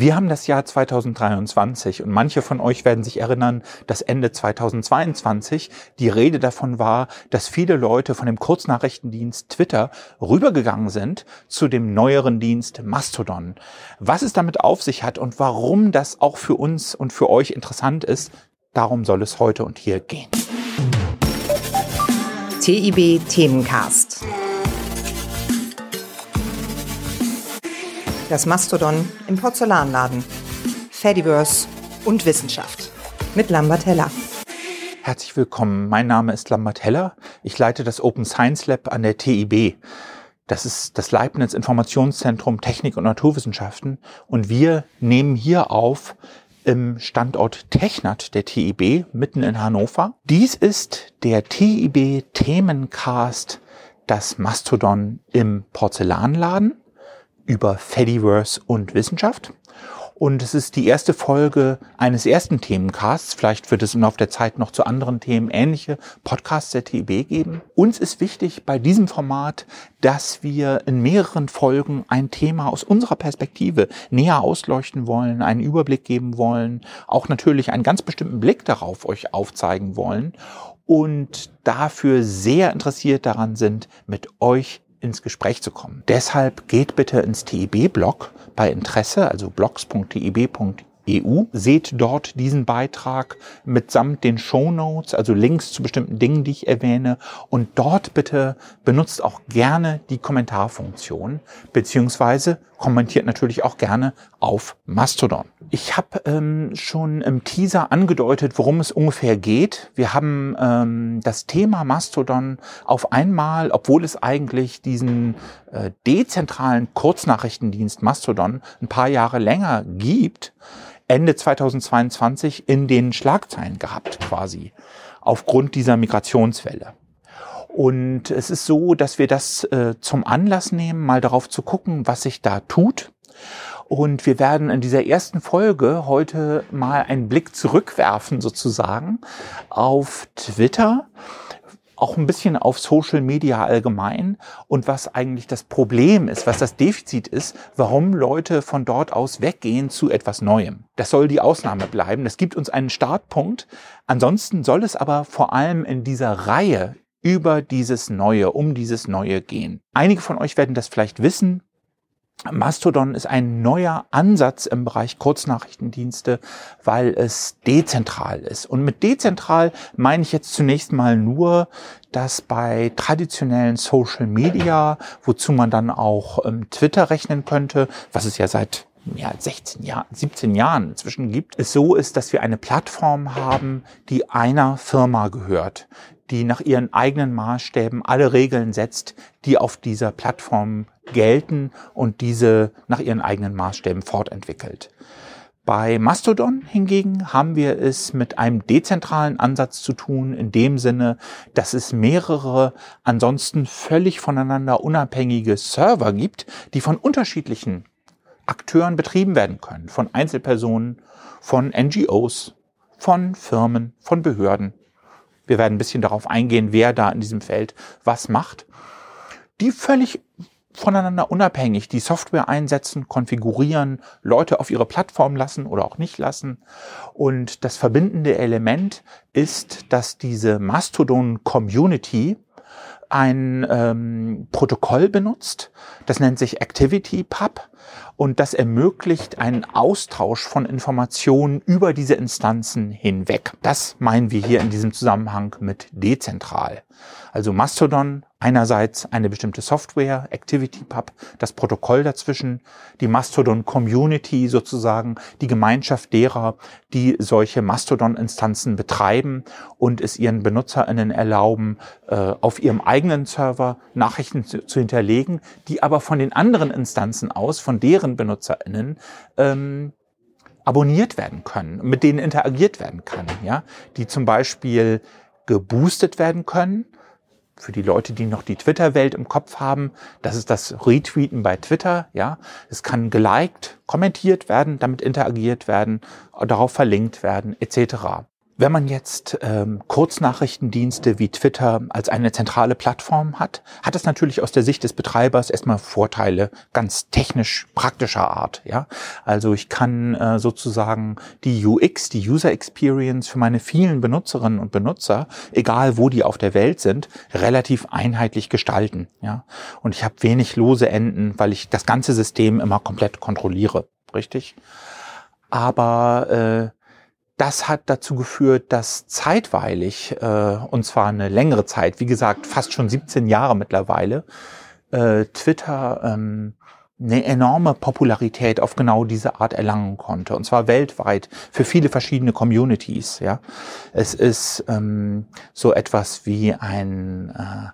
Wir haben das Jahr 2023 und manche von euch werden sich erinnern, dass Ende 2022 die Rede davon war, dass viele Leute von dem Kurznachrichtendienst Twitter rübergegangen sind zu dem neueren Dienst Mastodon. Was es damit auf sich hat und warum das auch für uns und für euch interessant ist, darum soll es heute und hier gehen. TIB Themencast. Das Mastodon im Porzellanladen. Fediverse und Wissenschaft. Mit Lambert Heller. Herzlich willkommen. Mein Name ist Lambert Heller. Ich leite das Open Science Lab an der TIB. Das ist das Leibniz Informationszentrum Technik und Naturwissenschaften. Und wir nehmen hier auf im Standort Technat der TIB mitten in Hannover. Dies ist der TIB Themencast, das Mastodon im Porzellanladen über Fediverse und Wissenschaft. Und es ist die erste Folge eines ersten Themencasts. Vielleicht wird es im Laufe der Zeit noch zu anderen Themen ähnliche Podcasts der TIB geben. Uns ist wichtig bei diesem Format, dass wir in mehreren Folgen ein Thema aus unserer Perspektive näher ausleuchten wollen, einen Überblick geben wollen, auch natürlich einen ganz bestimmten Blick darauf euch aufzeigen wollen und dafür sehr interessiert daran sind, mit euch ins Gespräch zu kommen. Deshalb geht bitte ins TIB-Blog bei Interesse, also blogs.tib.eu. Seht dort diesen Beitrag mitsamt den Show Notes, also Links zu bestimmten Dingen, die ich erwähne. Und dort bitte benutzt auch gerne die Kommentarfunktion, beziehungsweise kommentiert natürlich auch gerne auf Mastodon. Ich habe ähm, schon im Teaser angedeutet, worum es ungefähr geht. Wir haben ähm, das Thema Mastodon auf einmal, obwohl es eigentlich diesen äh, dezentralen Kurznachrichtendienst Mastodon ein paar Jahre länger gibt, Ende 2022 in den Schlagzeilen gehabt quasi, aufgrund dieser Migrationswelle. Und es ist so, dass wir das äh, zum Anlass nehmen, mal darauf zu gucken, was sich da tut. Und wir werden in dieser ersten Folge heute mal einen Blick zurückwerfen sozusagen auf Twitter auch ein bisschen auf Social Media allgemein und was eigentlich das Problem ist, was das Defizit ist, warum Leute von dort aus weggehen zu etwas Neuem. Das soll die Ausnahme bleiben. Das gibt uns einen Startpunkt. Ansonsten soll es aber vor allem in dieser Reihe über dieses Neue, um dieses Neue gehen. Einige von euch werden das vielleicht wissen. Mastodon ist ein neuer Ansatz im Bereich Kurznachrichtendienste, weil es dezentral ist. Und mit dezentral meine ich jetzt zunächst mal nur, dass bei traditionellen Social Media, wozu man dann auch ähm, Twitter rechnen könnte, was es ja seit ja, 16 Jahren, 17 Jahren inzwischen gibt, es so ist, dass wir eine Plattform haben, die einer Firma gehört, die nach ihren eigenen Maßstäben alle Regeln setzt, die auf dieser Plattform gelten und diese nach ihren eigenen Maßstäben fortentwickelt. Bei Mastodon hingegen haben wir es mit einem dezentralen Ansatz zu tun, in dem Sinne, dass es mehrere ansonsten völlig voneinander unabhängige Server gibt, die von unterschiedlichen Akteuren betrieben werden können, von Einzelpersonen, von NGOs, von Firmen, von Behörden wir werden ein bisschen darauf eingehen, wer da in diesem Feld was macht. Die völlig voneinander unabhängig die Software einsetzen, konfigurieren, Leute auf ihre Plattform lassen oder auch nicht lassen. Und das verbindende Element ist, dass diese Mastodon Community ein ähm, Protokoll benutzt, das nennt sich ActivityPub und das ermöglicht einen Austausch von Informationen über diese Instanzen hinweg. Das meinen wir hier in diesem Zusammenhang mit dezentral. Also Mastodon einerseits eine bestimmte Software, ActivityPub, das Protokoll dazwischen, die Mastodon Community sozusagen, die Gemeinschaft derer, die solche Mastodon-Instanzen betreiben und es ihren BenutzerInnen erlauben, äh, auf ihrem eigenen Server Nachrichten zu, hinterlegen, die aber von den anderen Instanzen aus, von deren BenutzerInnen, ähm, abonniert werden können, mit denen interagiert werden kann, ja, die zum Beispiel geboostet werden können für die Leute, die noch die Twitter-Welt im Kopf haben, das ist das Retweeten bei Twitter, ja. Es kann geliked, kommentiert werden, damit interagiert werden, darauf verlinkt werden, etc. Wenn man jetzt ähm, Kurznachrichtendienste wie Twitter als eine zentrale Plattform hat, hat es natürlich aus der Sicht des Betreibers erstmal Vorteile, ganz technisch praktischer Art. Ja, also ich kann äh, sozusagen die UX, die User Experience für meine vielen Benutzerinnen und Benutzer, egal wo die auf der Welt sind, relativ einheitlich gestalten. Ja, und ich habe wenig lose Enden, weil ich das ganze System immer komplett kontrolliere. Richtig? Aber äh, das hat dazu geführt, dass zeitweilig, äh, und zwar eine längere Zeit, wie gesagt, fast schon 17 Jahre mittlerweile, äh, Twitter ähm, eine enorme Popularität auf genau diese Art erlangen konnte. Und zwar weltweit für viele verschiedene Communities. Ja, Es ist ähm, so etwas wie ein äh,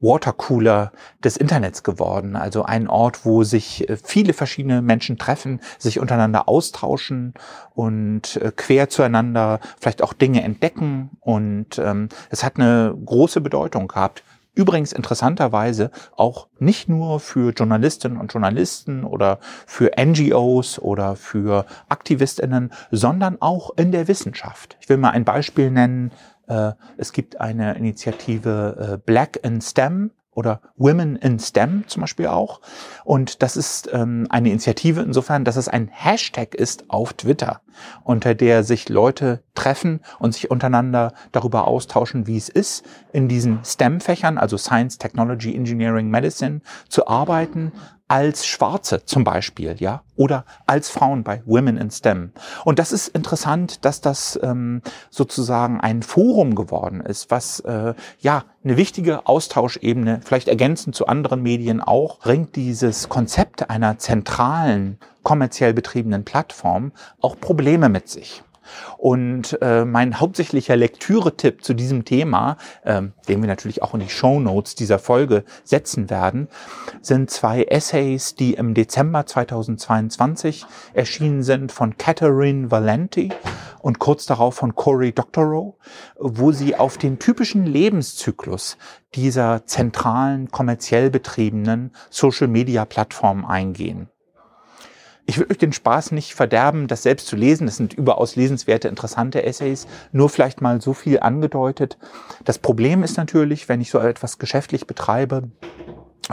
Watercooler des Internets geworden. Also ein Ort, wo sich äh, viele verschiedene Menschen treffen, sich untereinander austauschen und äh, quer zueinander vielleicht auch Dinge entdecken. Und ähm, es hat eine große Bedeutung gehabt. Übrigens interessanterweise auch nicht nur für Journalistinnen und Journalisten oder für NGOs oder für Aktivistinnen, sondern auch in der Wissenschaft. Ich will mal ein Beispiel nennen. Äh, es gibt eine Initiative äh, Black in STEM oder Women in STEM zum Beispiel auch. Und das ist ähm, eine Initiative insofern, dass es ein Hashtag ist auf Twitter, unter der sich Leute treffen und sich untereinander darüber austauschen, wie es ist, in diesen STEM-Fächern, also Science, Technology, Engineering, Medicine, zu arbeiten, als Schwarze zum Beispiel, ja, oder als Frauen bei Women in STEM. Und das ist interessant, dass das ähm, sozusagen ein Forum geworden ist, was äh, ja eine wichtige Austauschebene, vielleicht ergänzend zu anderen Medien auch, bringt dieses Konzept einer zentralen kommerziell betriebenen Plattform auch Probleme mit sich. Und äh, mein hauptsächlicher Lektüre-Tipp zu diesem Thema, ähm, den wir natürlich auch in die Show Notes dieser Folge setzen werden, sind zwei Essays, die im Dezember 2022 erschienen sind von Catherine Valenti und kurz darauf von Cory Doctorow, wo sie auf den typischen Lebenszyklus dieser zentralen kommerziell betriebenen Social-Media-Plattform eingehen ich will euch den Spaß nicht verderben, das selbst zu lesen. Das sind überaus lesenswerte, interessante Essays. Nur vielleicht mal so viel angedeutet. Das Problem ist natürlich, wenn ich so etwas geschäftlich betreibe,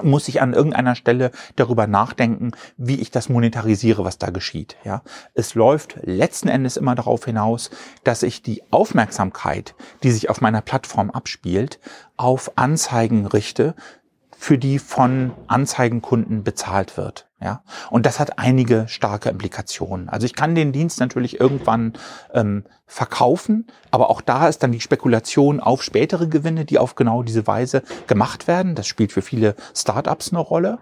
muss ich an irgendeiner Stelle darüber nachdenken, wie ich das monetarisiere, was da geschieht. Ja, es läuft letzten Endes immer darauf hinaus, dass ich die Aufmerksamkeit, die sich auf meiner Plattform abspielt, auf Anzeigen richte, für die von Anzeigenkunden bezahlt wird. Ja, und das hat einige starke Implikationen. Also ich kann den Dienst natürlich irgendwann ähm, verkaufen, aber auch da ist dann die Spekulation auf spätere Gewinne, die auf genau diese Weise gemacht werden. Das spielt für viele Startups eine Rolle.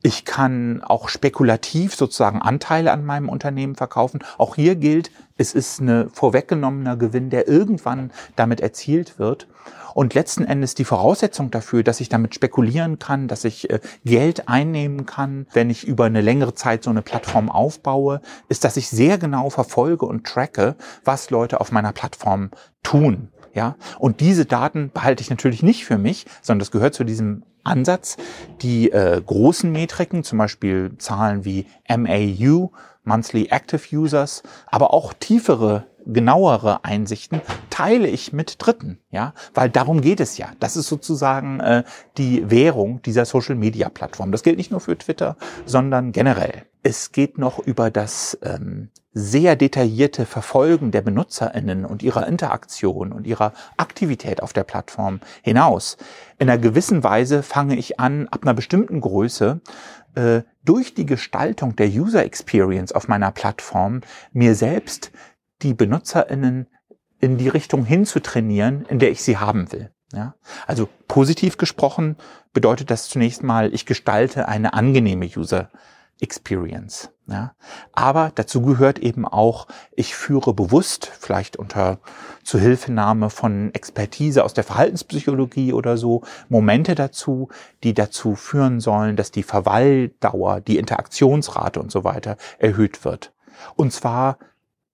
Ich kann auch spekulativ sozusagen Anteile an meinem Unternehmen verkaufen. Auch hier gilt, es ist eine vorweggenommener Gewinn, der irgendwann damit erzielt wird. Und letzten Endes die Voraussetzung dafür, dass ich damit spekulieren kann, dass ich äh, Geld einnehmen kann, wenn ich über eine längere Zeit so eine Plattform aufbaue, ist, dass ich sehr genau verfolge und tracke, was Leute auf meiner Plattform tun. Ja, und diese Daten behalte ich natürlich nicht für mich, sondern das gehört zu diesem Ansatz. Die äh, großen Metriken, zum Beispiel Zahlen wie MAU, Monthly Active Users, aber auch tiefere genauere Einsichten teile ich mit Dritten, ja, weil darum geht es ja. Das ist sozusagen äh, die Währung dieser Social Media Plattform. Das gilt nicht nur für Twitter, sondern generell. Es geht noch über das ähm, sehr detaillierte Verfolgen der BenutzerInnen und ihrer Interaktion und ihrer Aktivität auf der Plattform hinaus. In einer gewissen Weise fange ich an, ab einer bestimmten Größe äh, durch die Gestaltung der User Experience auf meiner Plattform mir selbst die BenutzerInnen in die Richtung hinzutrainieren, in der ich sie haben will. Ja? Also positiv gesprochen bedeutet das zunächst mal, ich gestalte eine angenehme User Experience. Ja? Aber dazu gehört eben auch, ich führe bewusst, vielleicht unter Zuhilfenahme von Expertise aus der Verhaltenspsychologie oder so, Momente dazu, die dazu führen sollen, dass die Verweildauer, die Interaktionsrate und so weiter erhöht wird. Und zwar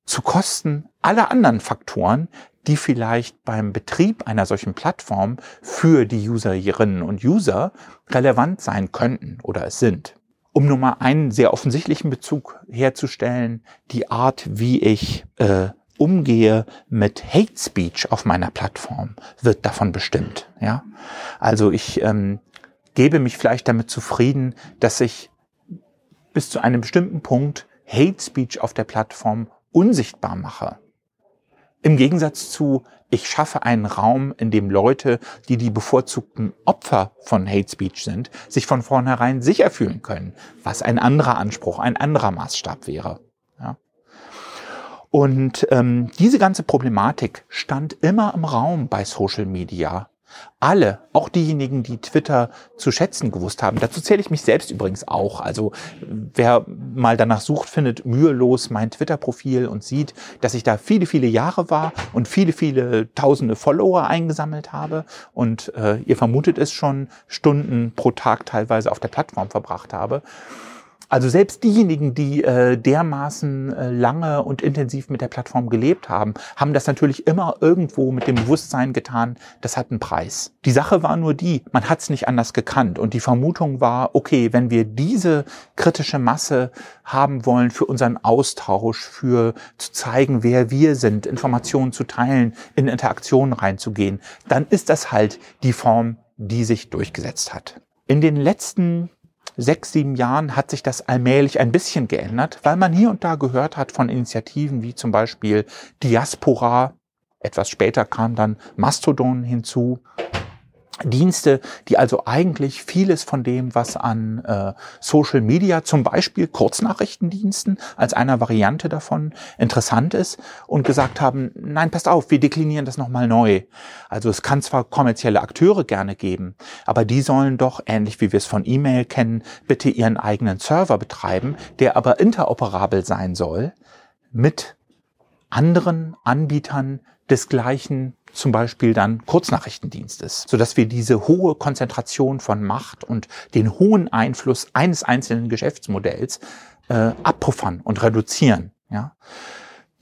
zu Kosten aller anderen Faktoren, die vielleicht beim Betrieb einer solchen Plattform für die Userinnen und User relevant sein könnten oder es sind. Um nur mal einen sehr offensichtlichen Bezug herzustellen, die Art, wie ich äh, umgehe mit Hate Speech auf meiner Plattform, wird davon bestimmt. Ja, also ich ähm, gebe mich vielleicht damit zufrieden, dass ich bis zu einem bestimmten Punkt Hate Speech auf der Plattform unsichtbar mache. Im Gegensatz zu, ich schaffe einen Raum, in dem Leute, die die bevorzugten Opfer von Hate Speech sind, sich von vornherein sicher fühlen können, was ein anderer Anspruch, ein anderer Maßstab wäre. Ja. Und ähm, diese ganze Problematik stand immer im Raum bei Social Media alle, auch diejenigen, die Twitter zu schätzen gewusst haben, dazu zähle ich mich selbst übrigens auch. Also wer mal danach sucht, findet mühelos mein Twitter-Profil und sieht, dass ich da viele, viele Jahre war und viele, viele tausende Follower eingesammelt habe. Und äh, ihr vermutet es schon, Stunden pro Tag teilweise auf der Plattform verbracht habe. Also selbst diejenigen, die äh, dermaßen äh, lange und intensiv mit der Plattform gelebt haben, haben das natürlich immer irgendwo mit dem Bewusstsein getan, das hat einen Preis. Die Sache war nur die, man hat es nicht anders gekannt und die Vermutung war, okay, wenn wir diese kritische Masse haben wollen für unseren Austausch, für zu zeigen, wer wir sind, Informationen zu teilen, in Interaktionen reinzugehen, dann ist das halt die Form, die sich durchgesetzt hat. In den letzten sechs, sieben Jahren hat sich das allmählich ein bisschen geändert, weil man hier und da gehört hat von Initiativen wie zum Beispiel Diaspora. Etwas später kam dann Mastodon hinzu. Dienste, die also eigentlich vieles von dem, was an äh, Social Media, zum Beispiel Kurznachrichtendiensten als einer Variante davon interessant ist und gesagt haben, nein, passt auf, wir deklinieren das nochmal neu. Also es kann zwar kommerzielle Akteure gerne geben, aber die sollen doch, ähnlich wie wir es von E-Mail kennen, bitte ihren eigenen Server betreiben, der aber interoperabel sein soll mit anderen Anbietern des gleichen zum Beispiel dann Kurznachrichtendienstes, sodass wir diese hohe Konzentration von Macht und den hohen Einfluss eines einzelnen Geschäftsmodells äh, abpuffern und reduzieren. Ja?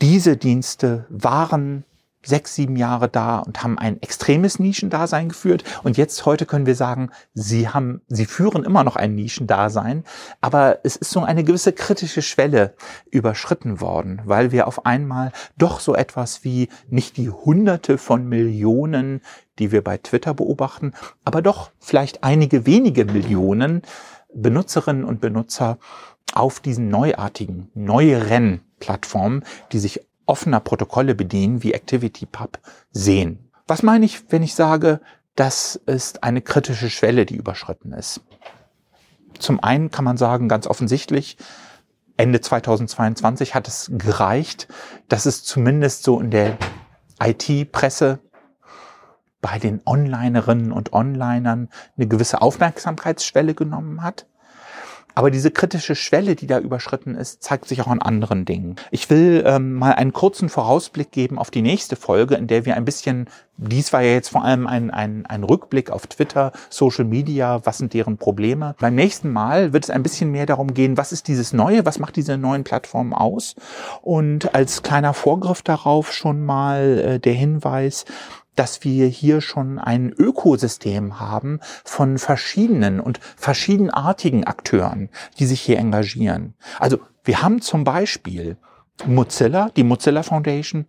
Diese Dienste waren sechs, sieben Jahre da und haben ein extremes Nischendasein geführt. Und jetzt heute können wir sagen, sie haben, sie führen immer noch ein Nischendasein, aber es ist so eine gewisse kritische Schwelle überschritten worden, weil wir auf einmal doch so etwas wie nicht die Hunderte von Millionen, die wir bei Twitter beobachten, aber doch vielleicht einige wenige Millionen Benutzerinnen und Benutzer auf diesen neuartigen, neueren Plattformen, die sich offener Protokolle bedienen wie ActivityPub sehen. Was meine ich, wenn ich sage, das ist eine kritische Schwelle, die überschritten ist? Zum einen kann man sagen, ganz offensichtlich, Ende 2022 hat es gereicht, dass es zumindest so in der IT-Presse bei den Onlinerinnen und Onlinern eine gewisse Aufmerksamkeitsschwelle genommen hat. Aber diese kritische Schwelle, die da überschritten ist, zeigt sich auch an anderen Dingen. Ich will ähm, mal einen kurzen Vorausblick geben auf die nächste Folge, in der wir ein bisschen, dies war ja jetzt vor allem ein, ein, ein Rückblick auf Twitter, Social Media, was sind deren Probleme. Beim nächsten Mal wird es ein bisschen mehr darum gehen, was ist dieses Neue, was macht diese neuen Plattformen aus. Und als kleiner Vorgriff darauf schon mal äh, der Hinweis, dass wir hier schon ein Ökosystem haben von verschiedenen und verschiedenartigen Akteuren, die sich hier engagieren. Also wir haben zum Beispiel Mozilla, die Mozilla Foundation,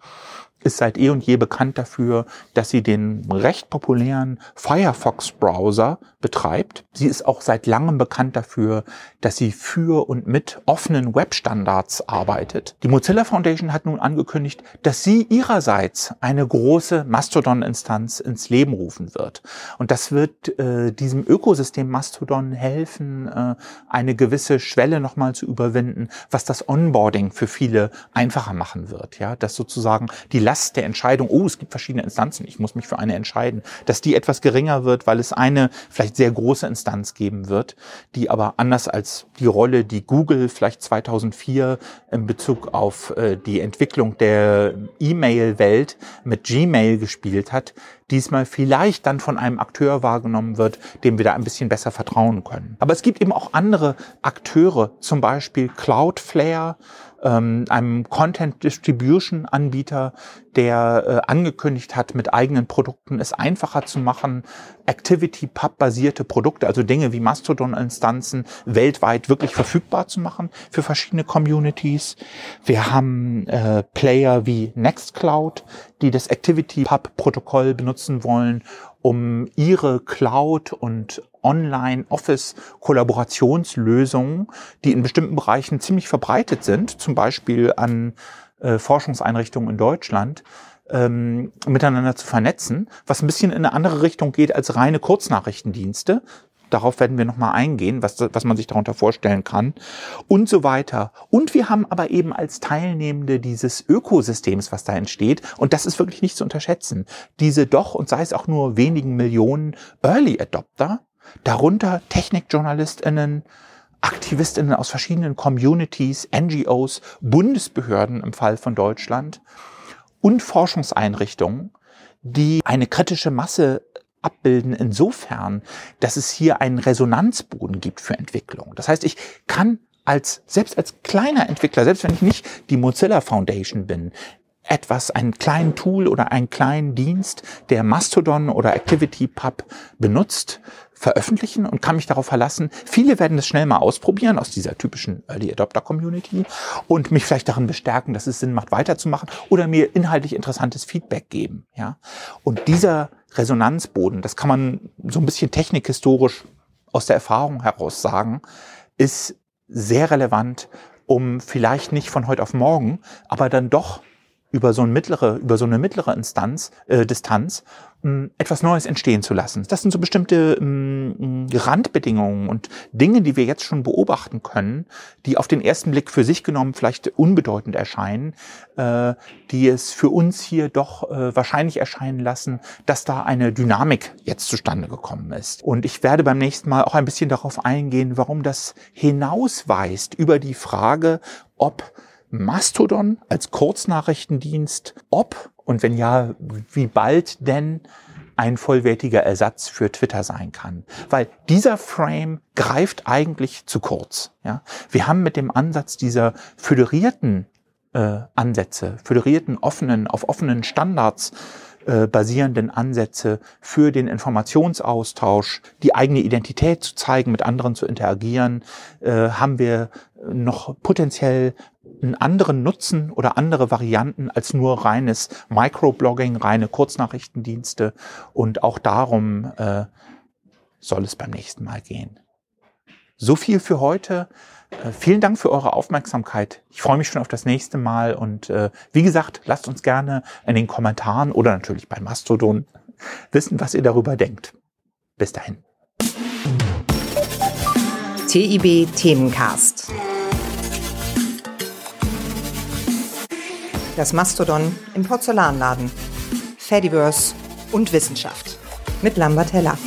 ist seit eh und je bekannt dafür, dass sie den recht populären Firefox-Browser betreibt. Sie ist auch seit langem bekannt dafür, dass sie für und mit offenen Webstandards arbeitet. Die Mozilla Foundation hat nun angekündigt, dass sie ihrerseits eine große Mastodon-Instanz ins Leben rufen wird. Und das wird äh, diesem Ökosystem Mastodon helfen, äh, eine gewisse Schwelle nochmal zu überwinden, was das Onboarding für viele einfacher machen wird. Ja, dass sozusagen die Last der Entscheidung, oh, es gibt verschiedene Instanzen, ich muss mich für eine entscheiden, dass die etwas geringer wird, weil es eine vielleicht sehr große Instanz geben wird, die aber anders als die Rolle, die Google vielleicht 2004 in Bezug auf äh, die Entwicklung der E-Mail-Welt mit Gmail gespielt hat, diesmal vielleicht dann von einem Akteur wahrgenommen wird, dem wir da ein bisschen besser vertrauen können. Aber es gibt eben auch andere Akteure, zum Beispiel Cloudflare, ähm, einem Content Distribution Anbieter, der äh, angekündigt hat, mit eigenen Produkten es einfacher zu machen, Activity Pub basierte Produkte, also Dinge wie Mastodon Instanzen weltweit wirklich verfügbar zu machen für verschiedene Communities. Wir haben äh, Player wie Nextcloud, die das Activity Pub Protokoll benutzen wollen, um ihre Cloud und Online-Office-Kollaborationslösungen, die in bestimmten Bereichen ziemlich verbreitet sind, zum Beispiel an äh, Forschungseinrichtungen in Deutschland, ähm, miteinander zu vernetzen, was ein bisschen in eine andere Richtung geht als reine Kurznachrichtendienste. Darauf werden wir nochmal eingehen, was, was man sich darunter vorstellen kann und so weiter. Und wir haben aber eben als Teilnehmende dieses Ökosystems, was da entsteht, und das ist wirklich nicht zu unterschätzen, diese doch, und sei es auch nur wenigen Millionen Early Adopter, darunter Technikjournalistinnen, Aktivistinnen aus verschiedenen Communities, NGOs, Bundesbehörden im Fall von Deutschland und Forschungseinrichtungen, die eine kritische Masse abbilden insofern, dass es hier einen Resonanzboden gibt für Entwicklung. Das heißt, ich kann als, selbst als kleiner Entwickler, selbst wenn ich nicht die Mozilla Foundation bin, etwas, einen kleinen Tool oder einen kleinen Dienst, der Mastodon oder ActivityPub benutzt, veröffentlichen und kann mich darauf verlassen. Viele werden das schnell mal ausprobieren aus dieser typischen Early Adopter Community und mich vielleicht darin bestärken, dass es Sinn macht, weiterzumachen oder mir inhaltlich interessantes Feedback geben. Ja, und dieser Resonanzboden, das kann man so ein bisschen technikhistorisch aus der Erfahrung heraus sagen, ist sehr relevant, um vielleicht nicht von heute auf morgen, aber dann doch über so eine mittlere, über so eine mittlere Instanz, äh, Distanz etwas Neues entstehen zu lassen. Das sind so bestimmte ähm, Randbedingungen und Dinge, die wir jetzt schon beobachten können, die auf den ersten Blick für sich genommen vielleicht unbedeutend erscheinen, äh, die es für uns hier doch äh, wahrscheinlich erscheinen lassen, dass da eine Dynamik jetzt zustande gekommen ist. Und ich werde beim nächsten Mal auch ein bisschen darauf eingehen, warum das hinausweist über die Frage, ob Mastodon als Kurznachrichtendienst, ob und wenn ja, wie bald denn ein vollwertiger Ersatz für Twitter sein kann. Weil dieser Frame greift eigentlich zu kurz. Ja? Wir haben mit dem Ansatz dieser föderierten äh, Ansätze, föderierten offenen, auf offenen Standards äh, basierenden Ansätze für den Informationsaustausch, die eigene Identität zu zeigen, mit anderen zu interagieren, äh, haben wir noch potenziell einen anderen Nutzen oder andere Varianten als nur reines Microblogging, reine Kurznachrichtendienste. Und auch darum äh, soll es beim nächsten Mal gehen. So viel für heute. Äh, vielen Dank für eure Aufmerksamkeit. Ich freue mich schon auf das nächste Mal. Und äh, wie gesagt, lasst uns gerne in den Kommentaren oder natürlich bei Mastodon wissen, was ihr darüber denkt. Bis dahin. TIB Themencast. Das Mastodon im Porzellanladen. Fediverse und Wissenschaft. Mit Lambert Heller.